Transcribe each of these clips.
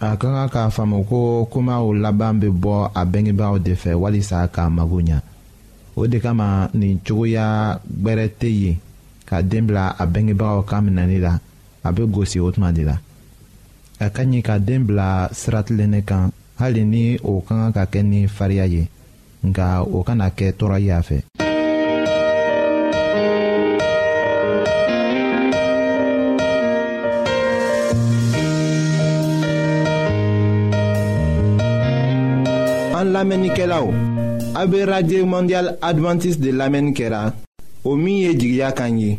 a ka kan k'a faamu ko komaw laban bɛ bɔ a bɛngebaaw de fɛ walisa k'a mago ɲa o de kama nin cogoya gbɛrɛ tɛ yen ka den bila a bɛngebagaw ka minɛli la a bɛ gosi o tuma de la a ka ɲi ka den bila sira tilennen kan hali ni o ka kan ka kɛ ni fariya ye. nka o kana kɛ tɔɔrɔ ye a fɛ. an lamɛnnikɛlaw a bɛ radio mondial adventiste de lamɛnni kɛra o min ye jigiya kan ye.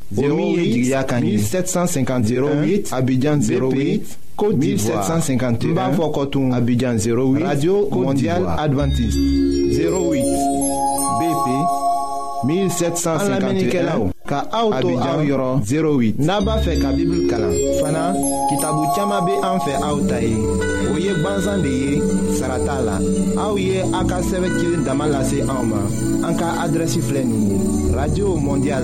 Abidjan 08 Côte d'Ivoire 1751 Mba Fokotoun Abidjan 08 Radio Mondial Adventiste 08 BP 1751 ka aw to aw yɔrɔ 08 n'a b'a fɛ ka bibulu kalan fana kitabu caman bɛ an fɛ aw ta ye o ye gwansan de ye sara t'a la aw ye aw ka sɛbɛn cilen dama lase anw ma an ka adrɛsi filɛ nin ye radio mondial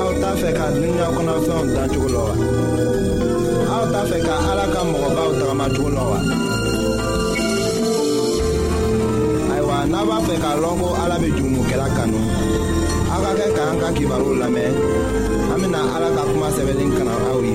aw t'a fɛ ka dunuya kɔnɔfɛnw dan cogo la wa aw t'a fɛ ka ala ka mɔgɔbaw tagama cogo la wa ayiwa n'a b'a fɛ k'a lɔn ko ala bɛ jurumukɛla kanu aw ka kɛ k'an ka kibaru lamɛn an bɛna ala ka kuma sɛbɛnlen kalan aw ye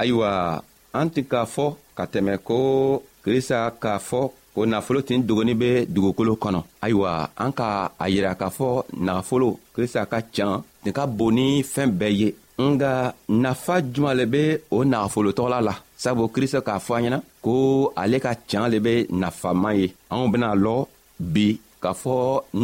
ayiwa an tun k'a fɔ ka tɛmɛ ko krista k'a fɔ ko nafolo tin dogoni bɛ dugukolo kɔnɔ ayiwa an ka a yira k'a fɔ nafolo krista ka can nin ka bon ni fɛn bɛɛ ye nga nafa juman le be o nagafolo tɔgɔla la sabu krista k'a fɔ an ɲɛna ko ale ka can le be nafaman ye anw bena lɔ bi k'a fɔ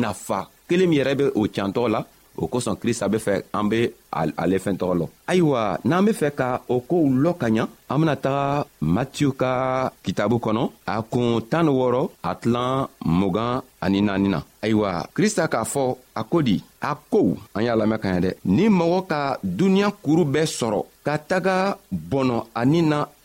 nafa kelen min yɛrɛ bɛ o cantɔ la o kosɔn krista be fɛ an be ale fɛn tɔgɔ lɔ ayiwa n'an be fɛ ka o kow lɔ ka ɲa an bena taga matiyu ka kitabu kɔnɔ a kun tan ni wɔɔrɔ a tilan mugan ani naani na ayiwa krista k'a fɔ a ko di a kow an y'a lamɛn ka ɲa dɛ ni mɔgɔ ka duniɲa kuru bɛɛ sɔrɔ ka taga bɔnɔ ani na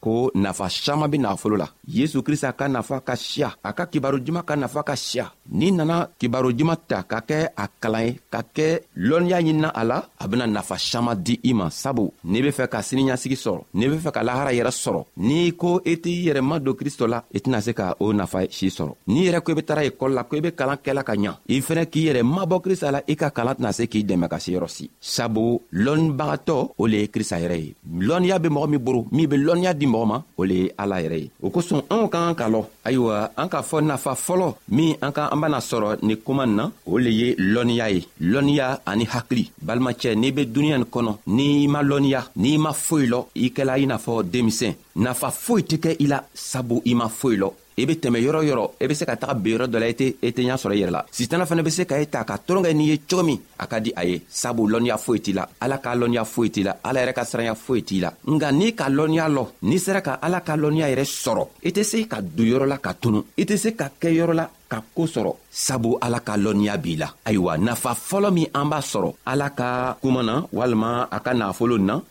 ko nafa saman be nafolo la yesu krista ka nafa ka siya a ka kibaru juman ka nafa ka siya n'i nana kibaru juman ta ka kɛ a kalan ye ka kɛ lɔnniya ɲinina a la a bena nafa saman di i ma sabu n'i be fɛ ka siniɲasigi sɔrɔ n'i be fɛ ka lahara yɛrɛ sɔrɔ n'i ko i t'i yɛrɛ ma don kristo la i tɛna se ka o nafa si sɔrɔ n'i yɛrɛ ko i be tara ekɔli la ko i be kalan kɛla ka ɲa i fɛnɛ k'i yɛrɛ mabɔ krista la i ka kalan tɛna se k'i dɛmɛ ka se yɔrɔ si sabu lɔnnibagatɔ o le ye krista yɛrɛ ye lɔnniya bɛ mɔgɔ min boro min bɛ lɔnniya di mɔgɔ ma o le ye ala yɛrɛ ye o kosɔn anw ka kan ka lɔ ayiwa an k'a fɔ nafa fɔlɔ min an ka an bɛna sɔrɔ ni kuma nin na o le ye lɔnniya ye lɔnniya ani hakili balimacɛ n'i bɛ duniɲa nin kɔnɔ n'i ma lɔnniya n'i ma foyi lɔ i kɛla i n'a fɔ denmisɛn nafa foyi tɛ kɛ i la sabu i ma foyi lɔ i be tɛmɛ yɔrɔ yɔrɔ i be se ka taga be yɔrɔ dɔ la i tɛ ɲa sɔrɔ i yɛrɛ la sitana fana be se ka ye ta ka toron kɛ n'i ye cogo min a ka di a ye sabu lɔnniya foyi t'i la ala ka lɔnniya foyi t'i la ala yɛrɛ ka siranya foyi t'i la nka n'i ka lɔnniya lɔ n'i sera ka ala ka lɔnniya yɛrɛ sɔrɔ i tɛ se ka don yɔrɔ la ka tunu i tɛ se ka kɛ yɔrɔ la ka koo sɔrɔ sabu ala ka lɔnniya b'i la ayiwa nafa fɔlɔ min an b'a sɔrɔ ala ka kuma na walima a ka nafolo na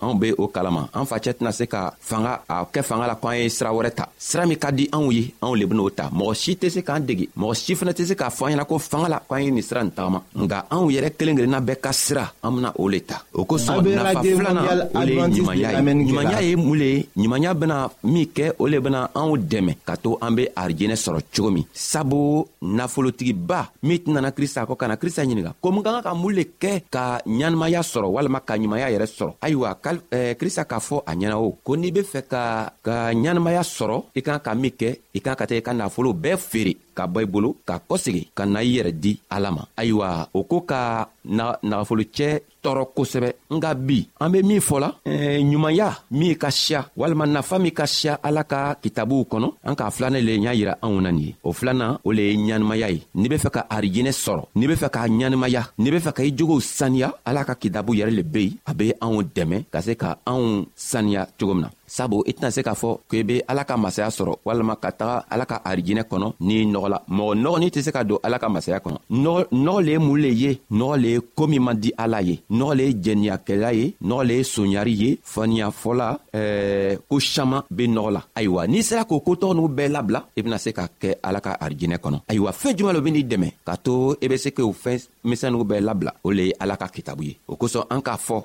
anw be o kalama an facɛ tɛna se ka fanga a kɛ fanga la ko an ye sira wɛrɛ ta sira min ka di anw ye anw le ben'o ta mɔgɔ si tɛ se k'an dege mɔgɔ si fana tɛ se k'a fɔ an ɲɛna ko fanga la ko an ye nin sira nin tagama nka anw yɛrɛ kelen kelenna bɛɛ ka sira an bena o le ta o kosɔn nafa filana o le ye ɲumanya ye ɲumanya ye mun le ye ɲumanya bena min kɛ o le bena anw dɛmɛ ka to an be arijɛnɛ sɔrɔ cogo min sabu nafolotigiba min tɛnana krista kɔ ka na krista ɲininga ko mun ka ka ka mun le kɛ ka ɲɛnamaya sɔrɔ walima ka ɲumanya yɛrɛ sɔrɔ ayiwa krista k'a fɔ a ɲɛna o ko n'i be fɛ ka ka ɲɛnamaya sɔrɔ i kan ka min kɛ i kan ka tɛ i ka nafolo bɛɛ feere ka bɔ i bolo ka kɔsegi ka na i yɛrɛ di ala ma ayiwa o ko ka nagafolocɛ tɔɔrɔ kosɛbɛ nka bi an be min fɔla ɲumanya min ka siya walima nafa min ka siya ala ka kitabuw kɔnɔ an k'a filanan le y'a yira anw na nin ye o filanan o le ye ɲanimaya ye n'i be fɛ ka arijinɛ sɔrɔ n'i be fɛ k'a ɲanimaya n'i be fɛ ka i jogow saniya ala ka kitabu yɛrɛ le be yen a be anw dɛmɛ ka se ka anw saniya cogo min na sabu i tɛna se k'a fɔ k'i be ala ka masaya sɔrɔ walima ka taga ala ka arijinɛ kɔnɔ n'i nɔgɔla mɔgɔ nɔgɔnin tɛ se ka don ala ka masaya kɔnɔ nɔgɔ le ye mun le ye nɔgɔ le ye ko min man di ala ye nɔgɔ le ye jɛniyakɛla ye nɔgɔ le ye soɲari ye faniyafɔla ɛɛ ko saman be nɔgɔ la ayiwa n'i sera k'o kotɔgɔ n'u bɛɛ labila i bena se ka kɛ ala ka arijinɛ kɔnɔ ayiwa fɛɛn juman lo be n'i dɛmɛ k'a to i e be se k'o fɛn misɛnninw bɛɛ labila o le ye ala ka kitabu ye o kosɔn an k'a fɔ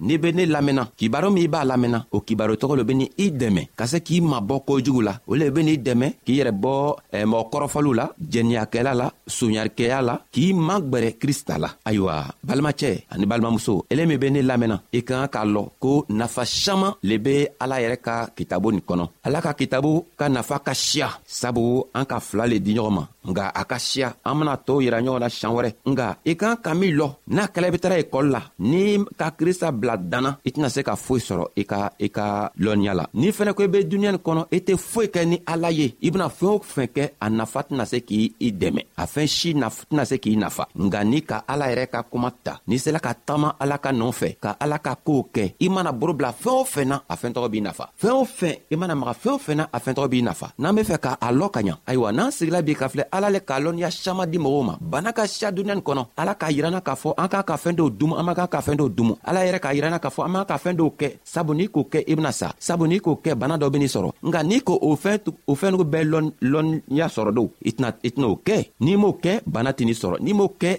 n'i be ne lamɛnna kibaro min i b'a lamɛnna o kibaro tɔgɔ lo be ni i dɛmɛ ka se k'i mabɔ kojugu la o le be n'i dɛmɛ k'i yɛrɛ bɔ eh, mɔgɔ kɔrɔfɔliw la jɛniyakɛla la soɲarikɛya la k'i magwɛrɛ krista la ayiwa balimacɛ ani balimamuso ele min be ne lamɛnna i ka kan k'a lɔn ko nafa saman le be ala yɛrɛ ka kitabo nin kɔnɔ ala ka kitabo ka nafa ka siya sabu an ka fila le di ɲɔgɔn ma nka a ka siya an bena tɔɔw yira ɲɔgɔn na siɲan wɛrɛ nka i kan ka min lɔ n'a kɛla i be tara ekɔli la n'i ka krista bila danna i tɛna se ka foyi sɔrɔ i ka i ka lɔnniya la n'i fɛnɛ ko i be duniɲa nin kɔnɔ i tɛ foyi kɛ ni ala ye i bena fɛɛn o fɛn kɛ a nafa tɛna se k'i i dɛmɛ a fɛn si tɛna se k'i nafa nka ni ka ala yɛrɛ ka kuma ta n'i sela ka taama ala ka nɔɔ fɛ ka ala ka koow kɛ i mana boro bila fɛɛn o fɛn na a fɛɛn tɔgɔ b'i nafa fɛn o fɛn i mana maga fɛn o fɛn na a fɛntɔgɔ b'i nafa n'an be fɛ ka a lɔ ka ɲa ayiwa n'an sigila bi ka filɛ ala le k'a lɔnniya saman di mɔgɔw ma bana ka siya duniɲa nin kɔnɔ ala k'a yiranna k'a fɔ an k'a ka fɛɛn dɔw dumu an man kan ka fɛɛn dɔw dumu ala yɛrɛ k'a yiranna k'a fɔ an b'an ka fɛɛn dɔw kɛ sabu n'i k'o kɛ i bena sa sabu n'i k'o kɛ bana dɔ ben'i sɔrɔ nka n'i ko o fɛn o fɛnnugu bɛɛ lɔnniya sɔrɔ do i tɛna'o kɛ n'i m'o kɛ bana tɛn'i sɔrɔ n'i m'o kɛ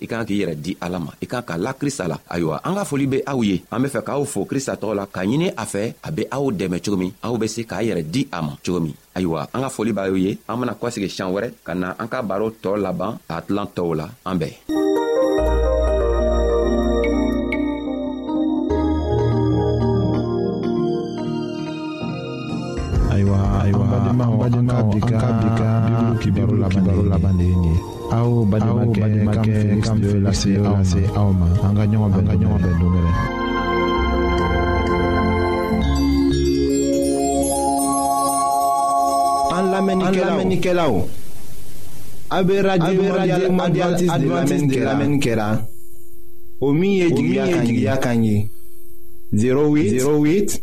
i kan k'i yɛrɛ di ala ma i kan ka la krista la ayiwa an ka foli be aw ye an be fɛ k'aw fo krista tɔgɔ la k'a ɲini a fɛ a be aw dɛmɛ cogo min aw be se k'a yɛrɛ di a ma cogo min ayiwa an ka foli b'aw ye an bena kɔsegi siɲan wɛrɛ ka na an ka baro tɔɔ laban a tilan tɔw la an bɛɛ ayiwa ayiwa an balimaw an ka bi ka bibulu kibaru laban de ye aw balimakɛ kan bɛ lase aw ma aw ma an ka ɲɔgɔn bɛn ka ɲɔgɔn bɛn dongɛrɛ an lamɛnnikɛlaw a bɛ radio adventiste de lamɛnni kɛra o min ye jigiya kan ye 08 08